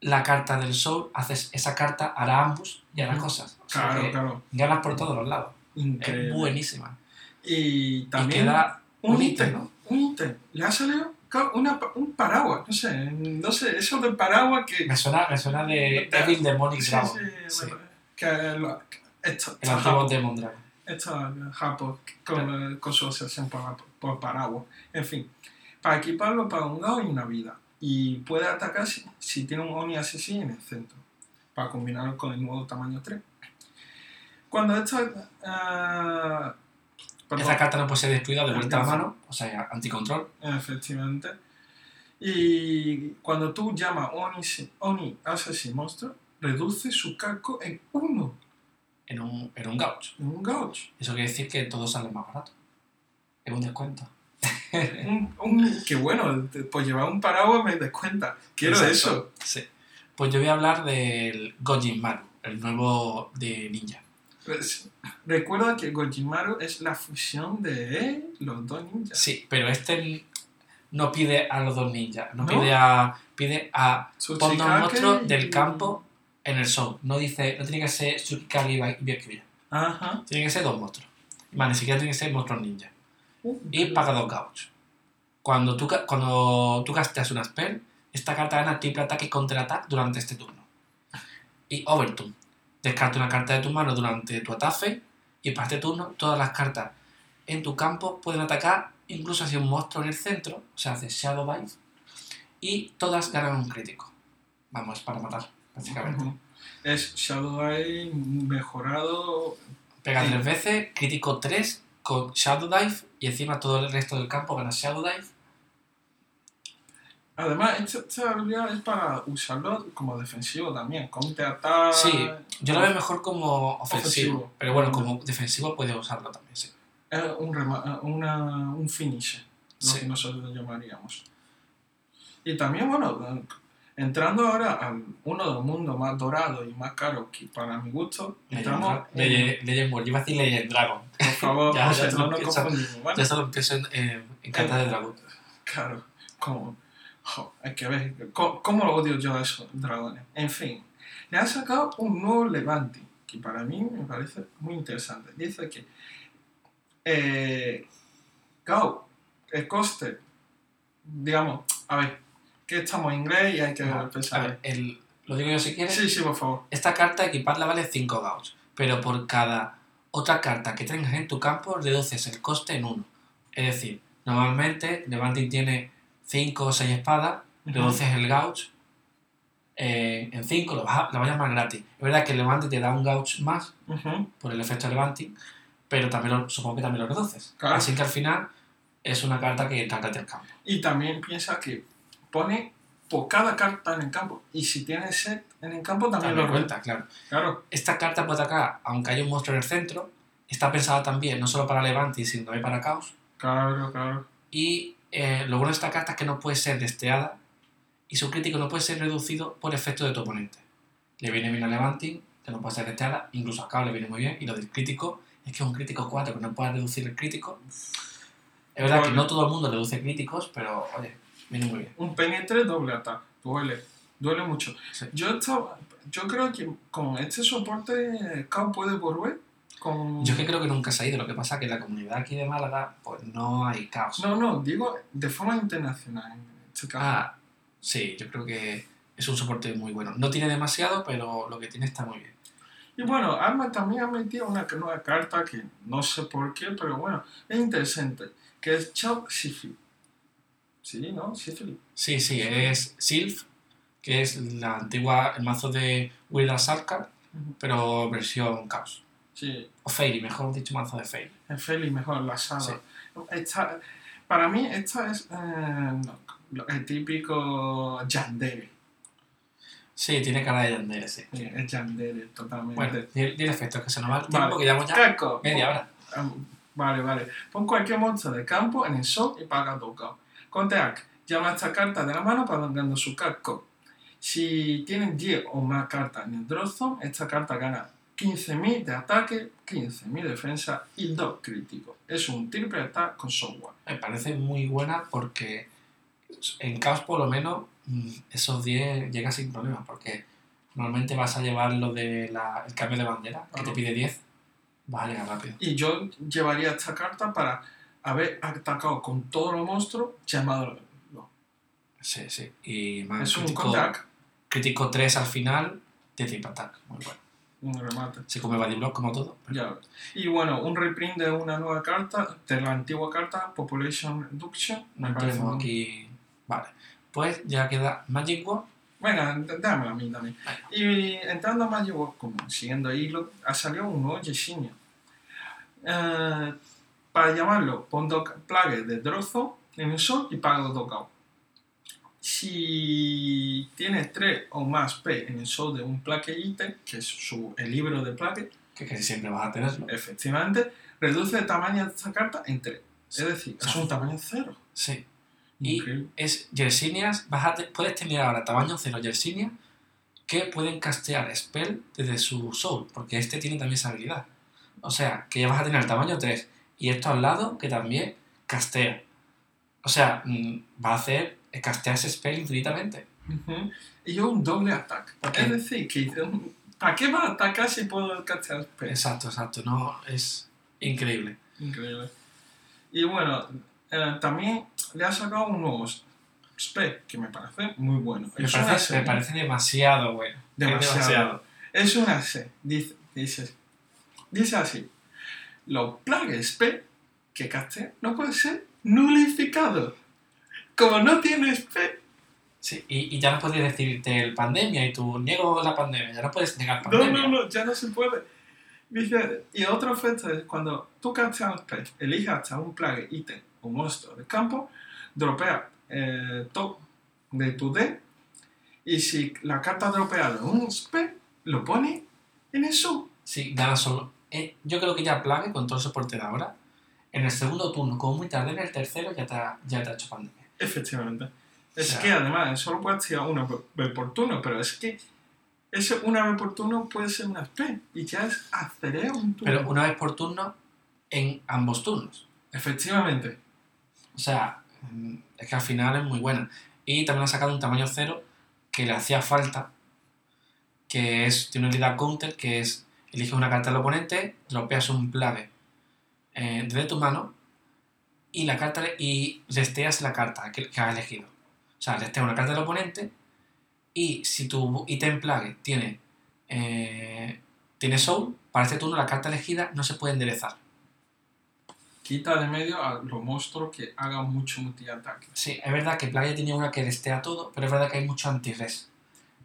Speaker 1: la carta del soul, haces esa carta, hará ambos y hará cosas. O sea
Speaker 2: Claro, claro,
Speaker 1: ganas por todos los lados.
Speaker 2: increíble.
Speaker 1: Es buenísima.
Speaker 2: Y también
Speaker 1: y queda
Speaker 2: un ítem,
Speaker 1: ¿no?
Speaker 2: un ítem. Le ha salido una un paraguas, no sé, no sé, eso del paraguas que...
Speaker 1: Me suena, me suena de
Speaker 2: Ya.
Speaker 1: Evil Demonic
Speaker 2: Sí,
Speaker 1: Dragon.
Speaker 2: sí,
Speaker 1: Sí,
Speaker 2: bueno, que lo- que esto,
Speaker 1: el antiguo Demon Dragon.
Speaker 2: Esta Japón con, con su obsesión por, por paraguas. En fin, para equiparlo para un lado y una vida. Y puede atacar si, si tiene un Oni Assassin en el centro. Para combinarlo con el nuevo tamaño 3. Cuando esta. ah, perdón,
Speaker 1: Esa carta no puede ser destruida de vuelta a la mano, o sea, anticontrol.
Speaker 2: Efectivamente. Y cuando tú llamas Oni, Oni Assassin Monster, reduce su casco en uno.
Speaker 1: En un, en un gauch.
Speaker 2: En un gauge.
Speaker 1: Eso quiere decir que todo sale más barato. Es un descuento.
Speaker 2: un, un- que bueno, por llevar un paraguas me descuenta. Quiero
Speaker 1: Exacto.
Speaker 2: eso.
Speaker 1: Sí. Pues yo voy a hablar del Gojin Maru, el nuevo de Ninja.
Speaker 2: Pues, recuerda que Gojimaru es la fusión de los dos ninjas.
Speaker 1: Sí, pero este no pide a los dos ninjas, no,
Speaker 2: ¿No?
Speaker 1: pide a. pide a pon dos
Speaker 2: Tsuchikage
Speaker 1: monstruos
Speaker 2: y-
Speaker 1: del campo en el show. No dice, no tiene que ser Tsukikage y Byakuya.
Speaker 2: Ajá.
Speaker 1: Tiene que ser dos monstruos. Vale, ni siquiera tiene que ser monstruos ninja. Y paga dos gauchos. Cuando tú, cuando tú gastas una spell, esta carta gana triple ataque y contraataque durante este turno. Y Overturn. descarta una carta de tu mano durante tu ataque y para este turno todas las cartas en tu campo pueden atacar incluso hay un monstruo en el centro, o sea, hace Shadow Dive, y todas ganan un crítico. Vamos, para matar, básicamente.
Speaker 2: Es Shadow Eye mejorado.
Speaker 1: Pega
Speaker 2: Sí.
Speaker 1: tres veces, crítico 3 con Shadow Dive y encima todo el resto del campo gana Shadow Dive.
Speaker 2: Además, esta, esta habilidad es para usarlo como defensivo también. Counter attack.
Speaker 1: Sí, Yo lo veo mejor como ofensivo,
Speaker 2: Ofensivo.
Speaker 1: pero bueno, como defensivo puede usarlo también, sí.
Speaker 2: Es un, rema- una, un finisher, lo
Speaker 1: Sí.
Speaker 2: que nosotros lo llamaríamos. Y también, bueno, entrando ahora a uno de los mundos más dorados y más caros que para mi gusto, entramos en-
Speaker 1: Legend, Legend World, yo iba a decir Legend Dragon.
Speaker 2: Por favor,
Speaker 1: Ya,
Speaker 2: no
Speaker 1: lo
Speaker 2: nos confundimos, ¿vale?
Speaker 1: Ya solo empiezo en, en, en cartas de dragón.
Speaker 2: Claro, como... hay que ver, ¿cómo, lo odio yo a esos dragones? En fin, le han sacado un nuevo Levante, que para mí me parece muy interesante. Dice que... Eh, el coste, digamos, a ver, que estamos en inglés y hay que.
Speaker 1: A
Speaker 2: pensar.
Speaker 1: ver, el, lo digo yo si quieres.
Speaker 2: Sí, sí, por favor.
Speaker 1: Esta carta equiparla vale 5 gauss, pero por cada otra carta que tengas en tu campo reduces el coste en 1. Es decir, normalmente Levanting tiene 5 o 6 espadas, reduces el gauge eh, en 5, lo vas a, lo vas a llamar gratis. Es verdad que el Levanting te da un gauge más por el efecto Levanting, pero también lo- supongo que también lo reduces.
Speaker 2: Claro.
Speaker 1: Así que al final es una carta que entra gratis al campo.
Speaker 2: Y también piensa que pone por cada carta en el campo. Y si tiene set en el campo también,
Speaker 1: También
Speaker 2: lo
Speaker 1: cuenta, claro.
Speaker 2: Claro,
Speaker 1: Esta carta puede atacar, aunque haya un monstruo en el centro, está pensada también no solo para Levanting, sino también para Caos.
Speaker 2: claro, claro.
Speaker 1: Y eh, lo bueno de esta carta es que no puede ser desteada y su crítico no puede ser reducido por efecto de tu oponente. Le viene bien a Levanting, que no puede ser desteada, incluso a Caos le viene muy bien. Y lo del crítico es que es un crítico 4 que no puede reducir el crítico. Es verdad que no todo el mundo reduce críticos, pero oye, bien.
Speaker 2: Un penetre doble ataque. Duele. Duele mucho.
Speaker 1: Sí.
Speaker 2: Yo estaba, yo creo que con este soporte Cao puede volver con...
Speaker 1: Yo es que creo que nunca se ha ido, lo que pasa es que en la comunidad aquí de Málaga pues no hay caos.
Speaker 2: No, no, digo de forma internacional en este caso.
Speaker 1: Ah, sí, yo creo que es un soporte muy bueno. No tiene demasiado, pero lo que tiene está muy bien.
Speaker 2: Y bueno, Arma también ha metido una nueva carta que no sé por qué, pero bueno, es interesante, que es Chop Sifli. Sí, ¿no? Sifli.
Speaker 1: Sí, sí, es Sylph, que es la antigua, el mazo de Weird Sarkar, pero versión caos.
Speaker 2: Sí,
Speaker 1: O Fairy, mejor dicho, mazo de Fairy.
Speaker 2: es Feli mejor, la sala.
Speaker 1: Sí.
Speaker 2: Esta- para mí, esta es eh, el típico Yandere.
Speaker 1: Sí, tiene cara de Yandere, sí.
Speaker 2: Sí, es Yandere, totalmente.
Speaker 1: Bueno, di di el efecto, que se nos va el
Speaker 2: Vale.
Speaker 1: tiempo, que llevamos ya
Speaker 2: Caco.
Speaker 1: media hora.
Speaker 2: Ah, Vale, vale. Pon cualquier monstruo de campo en el show y paga Conteac, llama esta carta de la mano pagando su casco. Si tienen 10 o más cartas en el draw zone, esta carta gana 15.000 de ataque, 15.000 de defensa y 2 críticos. Es un triple attack con software.
Speaker 1: Me parece muy buena porque en caos por lo menos mm, esos 10 llega sin problemas, porque normalmente vas a llevar lo del cambio de bandera, que te pide 10, vas a llegar rápido.
Speaker 2: Y yo llevaría esta carta para haber atacado con todos los monstruos llamados.
Speaker 1: Sí, sí. Y
Speaker 2: Es un
Speaker 1: crítico,
Speaker 2: contact,
Speaker 1: crítico 3 al final, de tip attack. Muy bueno.
Speaker 2: un remate.
Speaker 1: Se come body block como todo.
Speaker 2: Ya. Y bueno, un reprint de una nueva carta, de la antigua carta, Population Reduction.
Speaker 1: No
Speaker 2: me parece muy-
Speaker 1: aquí. Vale. Pues ya queda Magic War.
Speaker 2: Venga, dámela a mí también. Y entrando a Magic War, como siguiendo hilo, ha salido un nuevo Yeshinia. Eh, para llamarlo, pon dos plagues de Drozo en el sol y paga tocado. Si tienes tres o más P en el sol de un plaque ítem, que es su, el libro de plaque,
Speaker 1: Que casi siempre vas a tenerlo.
Speaker 2: efectivamente, reduce el tamaño de esta carta en 3. Es decir, es un tamaño cero.
Speaker 1: Sí. Y
Speaker 2: Increíble.
Speaker 1: es Yersinias. Vas a te- puedes tener ahora tamaño 0 Yersinias que pueden castear spell desde su soul, porque este tiene también esa habilidad. O sea, que ya vas a tener el tamaño 3 y esto al lado que también castea. O sea, mm, va a hacer eh, castear ese spell infinitamente.
Speaker 2: Y yo un doble ataque. Es decir, que um, ¿para qué va a atacar si puedo castear spell?
Speaker 1: Exacto, exacto. No, es increíble.
Speaker 2: Increíble. Y bueno, eh, también le ha sacado un nuevo spec que me parece muy bueno.
Speaker 1: Me parece, me
Speaker 2: serie
Speaker 1: parece demasiado bueno. Es
Speaker 2: demasiado. Es una C. Dice, dice, dice así. Los plagues P que casté no pueden ser nulificados. Como no tienes P,
Speaker 1: Sí, y, y ya no puedes decirte el pandemia y tú niego la pandemia, ya no puedes negar
Speaker 2: no,
Speaker 1: pandemia.
Speaker 2: no, no, ya no se puede. Dice, y otro efecto es cuando tú casteas P, eliges hasta un plague, ítem o monstruo de campo, dropea eh, top de tu D, y si la carta dropeada es un P, lo pone en el sub.
Speaker 1: Sí, gana solo. Eh, yo creo que ya Plague, con todo el soporte de ahora, en el segundo turno, como muy tarde en el tercero, ya te ha, ya te ha hecho pandemia.
Speaker 2: Efectivamente. Es
Speaker 1: O sea-
Speaker 2: que además solo puedes tirar una vez por turno, pero es que ese una vez por turno puede ser una P y ya es acereo un turno.
Speaker 1: Pero una vez por turno en ambos turnos.
Speaker 2: Efectivamente.
Speaker 1: O sea, es que al final es muy buena. Y también ha sacado un tamaño cero que le hacía falta, que es, tiene una habilidad counter, que es, eliges una carta del oponente, dropeas un plague eh, desde tu mano y la carta y resteas la carta que, que has elegido. O sea, resteas una carta del oponente y si tu ítem plague tiene, eh, tiene soul, para este turno la carta elegida no se puede enderezar.
Speaker 2: Quita de medio a los monstruos que hagan mucho multiataque.
Speaker 1: Sí, es verdad que Playa tiene una que restea todo, pero es verdad que hay mucho anti-res.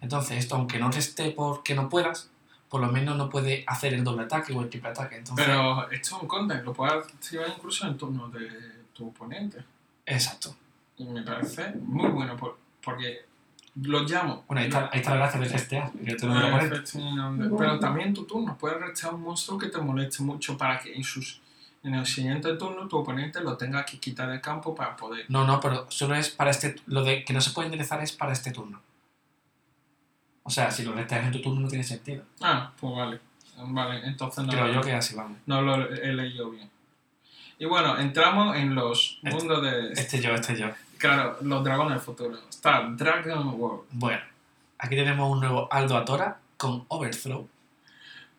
Speaker 1: Entonces, esto, aunque no reste porque no puedas, por lo menos no puede hacer el doble ataque o el triple ataque. Entonces,
Speaker 2: Pero esto es un counter, lo puedes activar incluso en turno de tu oponente.
Speaker 1: exacto.
Speaker 2: Y me parece muy bueno por- porque lo llamo.
Speaker 1: Bueno, ahí está, ahí está la gracia de restear. que te lo del oponente.
Speaker 2: efectivamente. Pero también en tu turno puedes rechazar un monstruo que te moleste mucho para que en sus en el siguiente turno tu oponente lo tenga que quitar del campo para poder.
Speaker 1: No, no, pero solo es para este. Lo de que no se puede enderezar es para este turno. O sea, si lo resteas en tu turno no tiene sentido.
Speaker 2: Ah, pues vale. Vale, entonces no,
Speaker 1: Creo yo que así vamos.
Speaker 2: no lo he leído bien. Y bueno, entramos en los
Speaker 1: Este-
Speaker 2: mundos de.
Speaker 1: Este yo, este yo.
Speaker 2: Claro, los dragones del futuro. Está Dragon World.
Speaker 1: Bueno, aquí tenemos un nuevo Aldo Atora con Overthrow.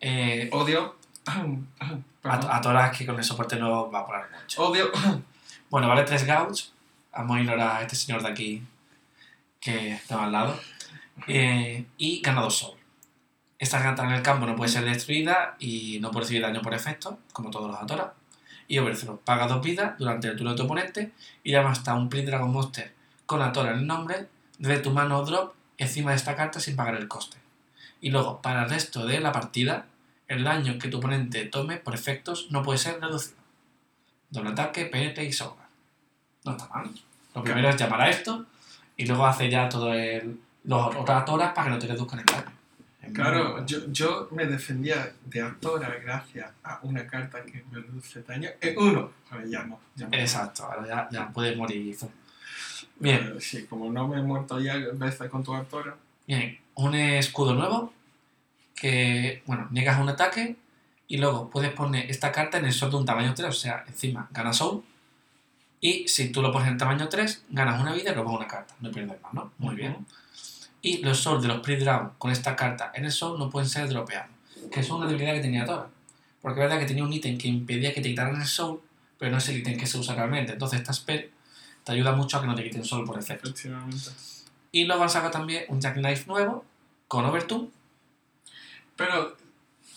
Speaker 1: Eh,
Speaker 2: Odio.
Speaker 1: At- Atora es que con el soporte no va a poner mucho.
Speaker 2: Odio.
Speaker 1: Bueno, vale 3 gauge. Vamos a ignorar a este señor de aquí que está al lado. Eh, y gana 2 soul. Esta carta en el campo no puede ser destruida y no puede recibir daño por efecto, como todos los Atora. Y Overthrow. Paga 2 vidas durante el turno de tu oponente y llama hasta un Prince Dragon Monster con Atora en el nombre de tu mano drop encima de esta carta sin pagar el coste. Y luego, para el resto de la partida, el daño que tu oponente tome por efectos no puede ser reducido. Doble ataque, penetre y soga. No está mal. Lo primero es llamar a esto y luego hace ya todo el, los otras para que no te reduzcan el daño.
Speaker 2: Claro, yo, yo me defendía de Atora gracias a una carta que me reduce daño en uno. Ahora ya no. Ya no.
Speaker 1: Exacto, ahora ya, ya puedes morir. Bien,
Speaker 2: Eh, sí, como no me he muerto ya veces con tu Atora.
Speaker 1: bien. Un escudo nuevo que, bueno, niegas un ataque y luego puedes poner esta carta en el sol de un tamaño 3, o sea, encima ganas soul. Y si tú lo pones en tamaño 3, ganas una vida y robas una carta. No pierdes más, ¿no? Muy bien. Y los souls de los pre-draw con esta carta en el soul no pueden ser dropeados. Que es una debilidad que tenía Tora. Porque es verdad que tenía un ítem que impedía que te quitaran el soul, pero no es el ítem que se usa realmente. Entonces esta spell te ayuda mucho a que no te quiten soul por efecto. Y luego han sacado también un Jackknife nuevo con Overtune.
Speaker 2: Pero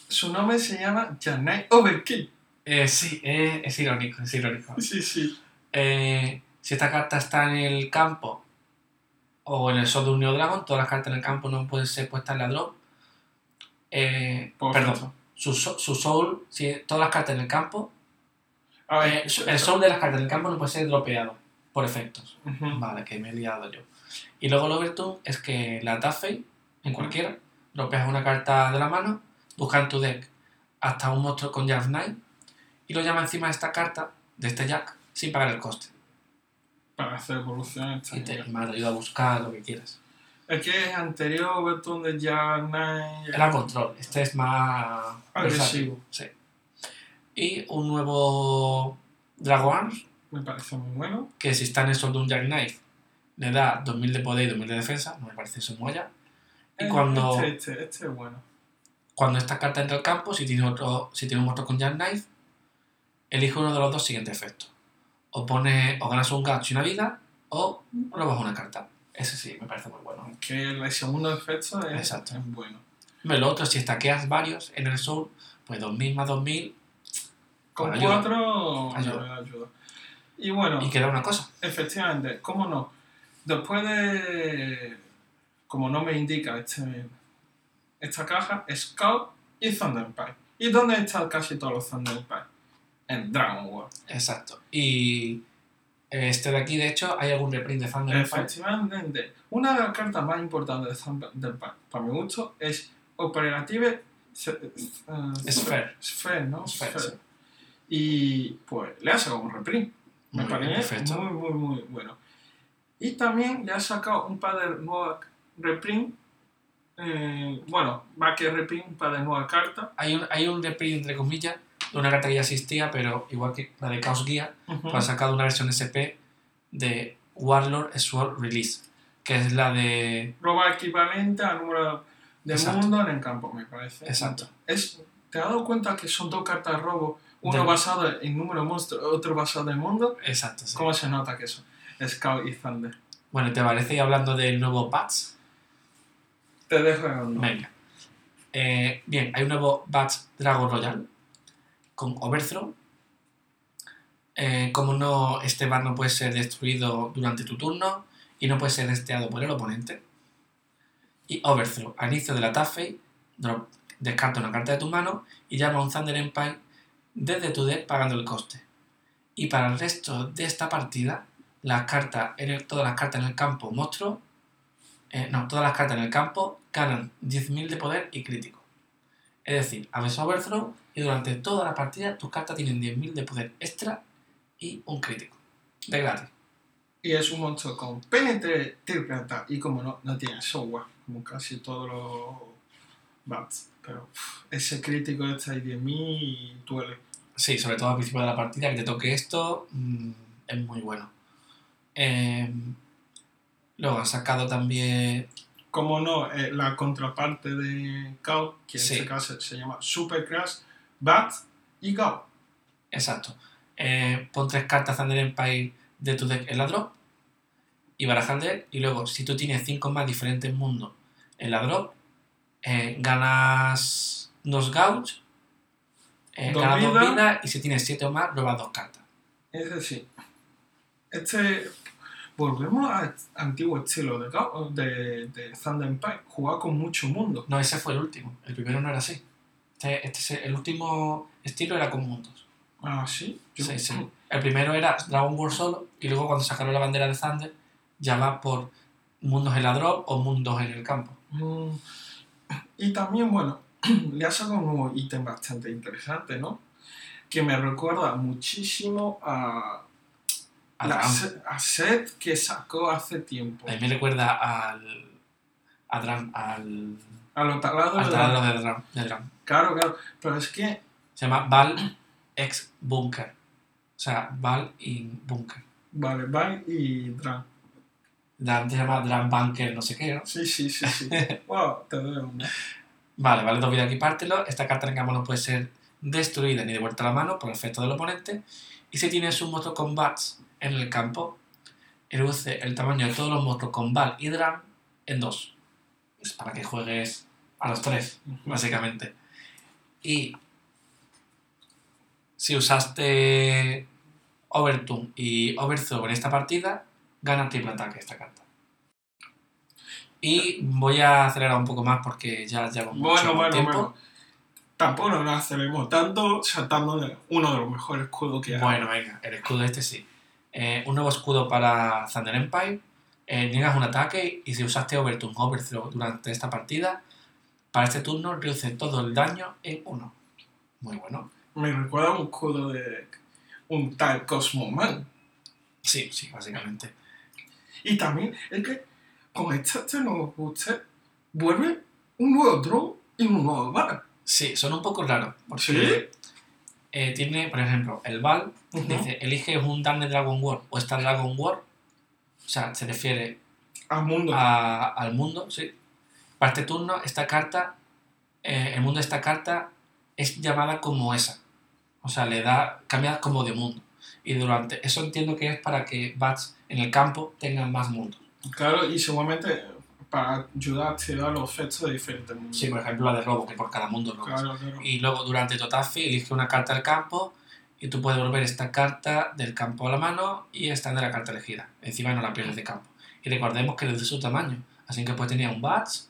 Speaker 2: su nombre se llama Janai Overkill.
Speaker 1: Eh, sí, eh, es irónico, es irónico.
Speaker 2: Sí, sí.
Speaker 1: Eh, si esta carta está en el campo o en el sol de un Neo Dragon, todas las cartas en el campo no pueden ser puestas en la drop. Eh, perdón, su, so- su soul, si todas las cartas en el campo, eh, el soul de las cartas en el campo no puede ser dropeado por efectos. Vale, que me he liado yo. Y luego el Overtune es que la Taffy, en cualquiera, dropeas una carta de la mano, buscas en tu deck hasta un monstruo con Jack Knight y lo llama encima de esta carta, de este Jack, sin pagar el coste.
Speaker 2: Para hacer evoluciones.
Speaker 1: Y te te ayuda a buscar lo que quieras.
Speaker 2: Es que es anterior Overton de Janai.
Speaker 1: Era control, este es más
Speaker 2: Agresivo.
Speaker 1: Sí. Y un nuevo Dragon Arms,
Speaker 2: Me parece muy bueno.
Speaker 1: que si está en el sol de un Jack Knife, le da 2000 de poder y 2000 de defensa, no me parece eso muy allá. Y
Speaker 2: Eh,
Speaker 1: cuando,
Speaker 2: Este, este, este es bueno.
Speaker 1: cuando esta carta entra al campo, si tiene, otro, si tiene un monstruo con Jack Knife, elige uno de los dos siguientes efectos. O, pone, o ganas un gacho y una vida, o robas una carta. Ese sí, me parece muy bueno.
Speaker 2: Que el segundo efecto es,
Speaker 1: Exacto.
Speaker 2: es bueno.
Speaker 1: Lo otro, si estaqueas varios en el sur, pues 2000 más 2000
Speaker 2: Con
Speaker 1: Ayuda.
Speaker 2: cuatro
Speaker 1: Ayuda.
Speaker 2: Y bueno,
Speaker 1: y queda una cosa.
Speaker 2: efectivamente, ¿cómo no? Después de. Como no me indica este, esta caja, Scout y Thunder. ¿Y dónde están casi todos los Thunder? En Dragon World.
Speaker 1: Exacto. Y este de aquí, de hecho, hay algún reprint de Thunder.
Speaker 2: Efectivamente, una de las cartas más importantes de Thunder para mi gusto, es Operative eh,
Speaker 1: Sphere.
Speaker 2: Sphere, ¿no?
Speaker 1: Sphere,
Speaker 2: Sphere. Y pues le ha sacado un reprint. Me
Speaker 1: Muy
Speaker 2: parece
Speaker 1: perfecto.
Speaker 2: muy, muy, muy bueno. Y también le ha sacado un par de nuevas reprint. eh, bueno, va que reprint, un par de nuevas cartas.
Speaker 1: Hay un, hay un reprint, entre comillas, de una carta que ya existía, pero igual que la de Chaos Guía,
Speaker 2: Ujú.
Speaker 1: pues ha sacado una versión SP de Warlord Sword Release, que es la de...
Speaker 2: Roba equivalente al número de
Speaker 1: Exacto.
Speaker 2: mundo en el campo, me parece.
Speaker 1: Exacto.
Speaker 2: Es, ¿Te has dado cuenta que son dos cartas de robo? Uno
Speaker 1: Del-
Speaker 2: basado en número monstruo, otro basado en mundo.
Speaker 1: Exacto, sí.
Speaker 2: ¿Cómo se nota que eso? Scout y Thunder.
Speaker 1: Bueno, ¿te parece ir hablando del nuevo Bats?
Speaker 2: Te dejo en el
Speaker 1: Venga. Eh, bien, hay un nuevo Bats Dragon Royal con Overthrow. Eh, como no, este bat no puede ser destruido durante tu turno y no puede ser desteado por el oponente. Y Overthrow, al inicio de la drop, descarta una carta de tu mano y llama a un Thunder Empire desde tu deck pagando el coste. Y para el resto de esta partida, las cartas todas las cartas en el campo monstruo eh, no, todas las cartas en el campo ganan 10.000 de poder y crítico. Es decir, haces overthrow y durante toda la partida tus cartas tienen 10.000 de poder extra y un crítico. De gratis.
Speaker 2: Y es un monstruo con penetre triple ataque. Y como no, no tiene software, como casi todos los bats. Pero ese crítico está ahí de mí y duele.
Speaker 1: Sí, sobre todo al principio de la partida, que te toque esto, mm, es muy bueno. Eh, luego han sacado también
Speaker 2: Como no, eh, la contraparte de Gao, que en
Speaker 1: Sí.
Speaker 2: este caso se llama Super Crash, Bat y Gao.
Speaker 1: Exacto. Eh, pon tres cartas Thunder Empire de tu deck en la drop y baraja el deck. Y luego, si tú tienes cinco más diferentes mundos en la drop, eh, ganas dos gauge, eh,
Speaker 2: Dos
Speaker 1: ganas dos
Speaker 2: vidas.
Speaker 1: y si tienes siete o más, robas dos cartas.
Speaker 2: Es decir, este. Volvemos al antiguo estilo de, de, de Thunder Empire, jugar con mucho mundo.
Speaker 1: No, ese fue el último. El primero no era así. Este, este es el último estilo era con mundos.
Speaker 2: Ah, sí. Yo-
Speaker 1: Sí, sí. El primero era Dragon Ball solo y luego cuando sacaron la bandera de Thunder ya va por mundos en la drop o mundos en el campo.
Speaker 2: Mm, Y también, bueno, le ha sacado un nuevo ítem bastante interesante, ¿no? Que me recuerda muchísimo a,
Speaker 1: A
Speaker 2: la set que sacó hace tiempo.
Speaker 1: A mí me recuerda al. a Dram, al.
Speaker 2: A los taladros
Speaker 1: al taladro
Speaker 2: la-
Speaker 1: de Dram, de Dram.
Speaker 2: Claro, claro. Pero es que,
Speaker 1: Se llama Val X Bunker. O sea, Val in Bunker.
Speaker 2: vale, Vine y Dran.
Speaker 1: Dram se llama Dram Bunker, no sé qué, ¿no?
Speaker 2: Sí, sí, sí, sí. wow, te doy.
Speaker 1: Vale, vale, dos vidas aquí, pártelo. Esta carta en campo no puede ser destruida ni devuelta a la mano por efecto del oponente. Y si tienes un monstruo con bats en el campo, reduce el tamaño de todos los monstruos con Val y Dram en dos. Es para que juegues a los tres, básicamente. Y si usaste Overtune y Overthrow en esta partida, gana triple ataque esta carta. Y voy a acelerar un poco más porque ya llevo mucho
Speaker 2: Bueno, bueno,
Speaker 1: tiempo.
Speaker 2: bueno. Tampoco nos aceleremos tanto saltando de uno de los mejores escudos que hay.
Speaker 1: Bueno, venga, el escudo este sí. Eh, un nuevo escudo para Thunder Empire. Eh, niegas un ataque y si usaste Overtune Overthrow durante esta partida, para este turno reduce todo el daño en uno. Muy bueno.
Speaker 2: Me recuerda a un escudo de un tal Cosmo Man.
Speaker 1: Sí, sí, básicamente.
Speaker 2: Y también es que con nuevo booster vuelve un nuevo drone y un nuevo bar.
Speaker 1: Sí, son un poco raros. Porque
Speaker 2: ¿Sí?
Speaker 1: eh, tiene, por ejemplo, el Val dice: elige un Dan de Dragon War o esta Dragon War. O sea, se refiere
Speaker 2: Al mundo.
Speaker 1: a- al mundo, sí. Para este turno, esta carta, eh, el mundo de esta carta es llamada como esa. O sea, le da, cambia como de mundo. Y durante, eso entiendo que es para que bats en el campo tengan más mundos.
Speaker 2: Claro, y seguramente para ayudarte a los efectos de diferentes mundos.
Speaker 1: Sí, por ejemplo, la de robo, que por cada mundo robo.
Speaker 2: claro, claro.
Speaker 1: Y luego durante Totafi elige una carta del campo y tú puedes volver esta carta del campo a la mano y esta de la carta elegida. Encima no la pierdes de campo. Y recordemos que es de su tamaño. Así que pues tenía un Bats,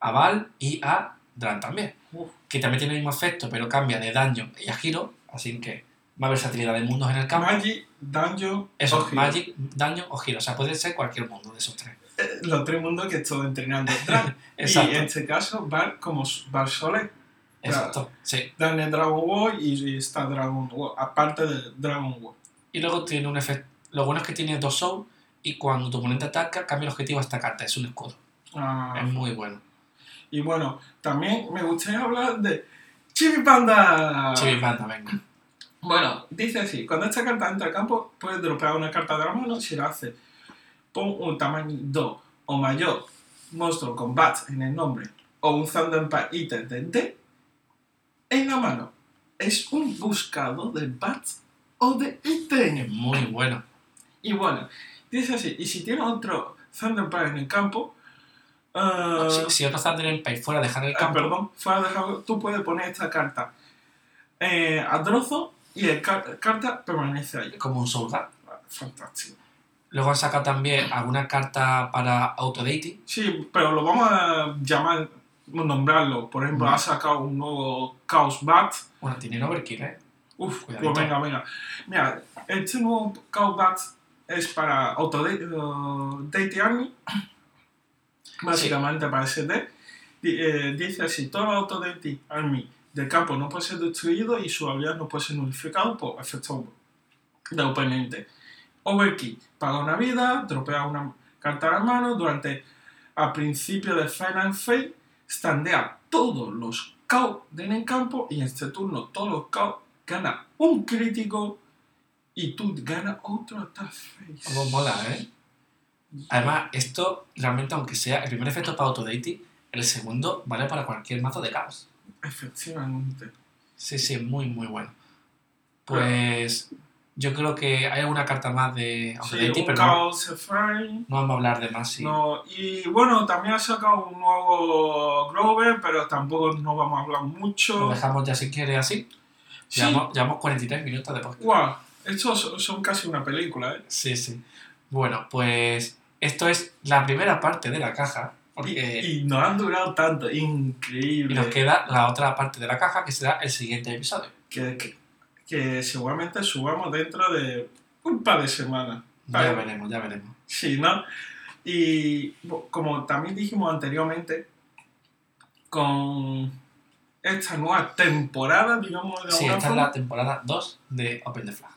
Speaker 1: a Val y a Dran también.
Speaker 2: Uf.
Speaker 1: Que también tiene el mismo efecto, pero cambia de daño y a giro. Así que más versatilidad de mundos en el campo.
Speaker 2: Magic, Dungeon,
Speaker 1: Eso,
Speaker 2: o Hero.
Speaker 1: Magic, daño o giro. O sea, puede ser cualquier mundo de esos tres.
Speaker 2: Eh, Los tres mundos que estoy entrenando. Dran.
Speaker 1: Exacto.
Speaker 2: Y en este caso, Bar como Bar Sole.
Speaker 1: Exacto. Sí.
Speaker 2: Dan el Dragon Ball y está Dragon Ball, aparte de Dragon Ball.
Speaker 1: Y luego tiene un efecto. Lo bueno es que tiene dos soul y cuando tu oponente ataca, cambia el objetivo a esta carta. Es un escudo.
Speaker 2: Ah,
Speaker 1: Es muy bueno.
Speaker 2: Y bueno, también me gustaría hablar de Chibi Panda.
Speaker 1: Chibi Panda, venga.
Speaker 2: Bueno, dice así, cuando esta carta entra al campo, puedes dropear una carta de la mano, si lo hace, pon un tamaño 2 o mayor monstruo con bats en el nombre o un ítem de D en la mano. Es un buscado de bats o de
Speaker 1: Es
Speaker 2: ítem.
Speaker 1: muy bueno.
Speaker 2: Y bueno, dice así, y si tiene otro Thunderpad en el campo, ah,
Speaker 1: Si, si otro Thunder en Pay fuera a dejar el
Speaker 2: Ah,
Speaker 1: campo,
Speaker 2: perdón, fuera de juego, tú puedes poner esta carta eh, a trozo y la carta permanece ahí.
Speaker 1: como un Guard.
Speaker 2: Fantástico.
Speaker 1: Luego han sacado también alguna carta para autodating.
Speaker 2: Sí, pero lo vamos a llamar, nombrarlo. Por ejemplo,
Speaker 1: Mm.
Speaker 2: ha sacado un nuevo Chaos Bat.
Speaker 1: Bueno, tiene overkill, ¿eh?
Speaker 2: Uf,
Speaker 1: Cuidadito.
Speaker 2: pues venga, venga. Mira, este nuevo Chaos Bat es para Autodate Date Básicamente para SD. Eh, dice así: todo Autodate Army del campo no puede ser destruido y su habilidad no puede ser nulificado por efectos de oponente. Overkill, paga una vida, dropea una carta a la mano, durante a principio de Final Fate, standea todos los KO en el campo y en este turno todos los KO gana un crítico y tú ganas otro attack face.
Speaker 1: Como mola, ¿eh? Además, esto realmente, aunque sea el primer efecto para autodating, el segundo vale para cualquier mazo de caos.
Speaker 2: Efectivamente.
Speaker 1: Sí, sí, muy, muy bueno. Pues yo creo que hay alguna carta más de
Speaker 2: Sí, un
Speaker 1: pero no, vamos a hablar de más. Sí.
Speaker 2: No, y bueno, también ha sacado un nuevo Grover, pero tampoco no vamos a hablar
Speaker 1: Lo
Speaker 2: mucho.
Speaker 1: dejamos ya si quiere así.
Speaker 2: Sí,
Speaker 1: Llevamos, llevamos 43 minutos de podcast.
Speaker 2: guau, estos son- son casi una película, ¿eh?
Speaker 1: Sí, sí. Bueno, pues esto es la primera parte de la caja. Porque
Speaker 2: Y, y no han durado tanto,
Speaker 1: y
Speaker 2: increíble.
Speaker 1: nos queda la otra parte de la caja que será el siguiente episodio.
Speaker 2: que, que, que seguramente subamos dentro de un par de semanas.
Speaker 1: Ya veremos, ya veremos.
Speaker 2: Sí, ¿no? Y como también dijimos anteriormente, con esta nueva temporada, digamos de
Speaker 1: Sí, esta es la temporada 2 de Open the Flag.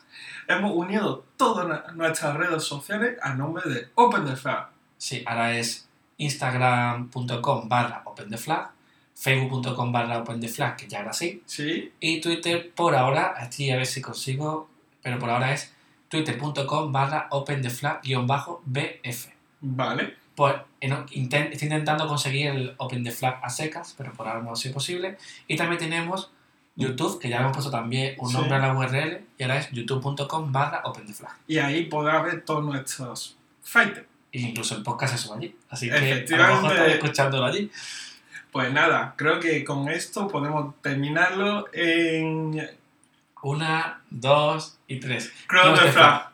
Speaker 2: Hemos unido todas nuestras redes sociales a nombre de Open the Flag.
Speaker 1: Sí, ahora es instagram.com barra Open the Flag, facebook.com barra Open the Flag, que ya era así,
Speaker 2: ¿Sí?
Speaker 1: y Twitter por ahora, aquí a ver si consigo, pero por ahora es twitter.com barra Open the Flag guion bajo BF.
Speaker 2: Vale.
Speaker 1: Pues inten- estoy intentando conseguir el Open the Flag a secas, pero por ahora no ha sido posible. Y también tenemos YouTube, que ya hemos puesto también un
Speaker 2: Sí.
Speaker 1: nombre a la URL, y ahora es youtube.com barra Open the Flag.
Speaker 2: Y ahí podrás ver todos nuestros fighters.
Speaker 1: E incluso el podcast se sube allí. Así que a lo mejor escuchándolo allí.
Speaker 2: Pues nada, creo que con esto podemos terminarlo en
Speaker 1: Una, dos y tres. Cross
Speaker 2: the
Speaker 1: the
Speaker 2: Flag.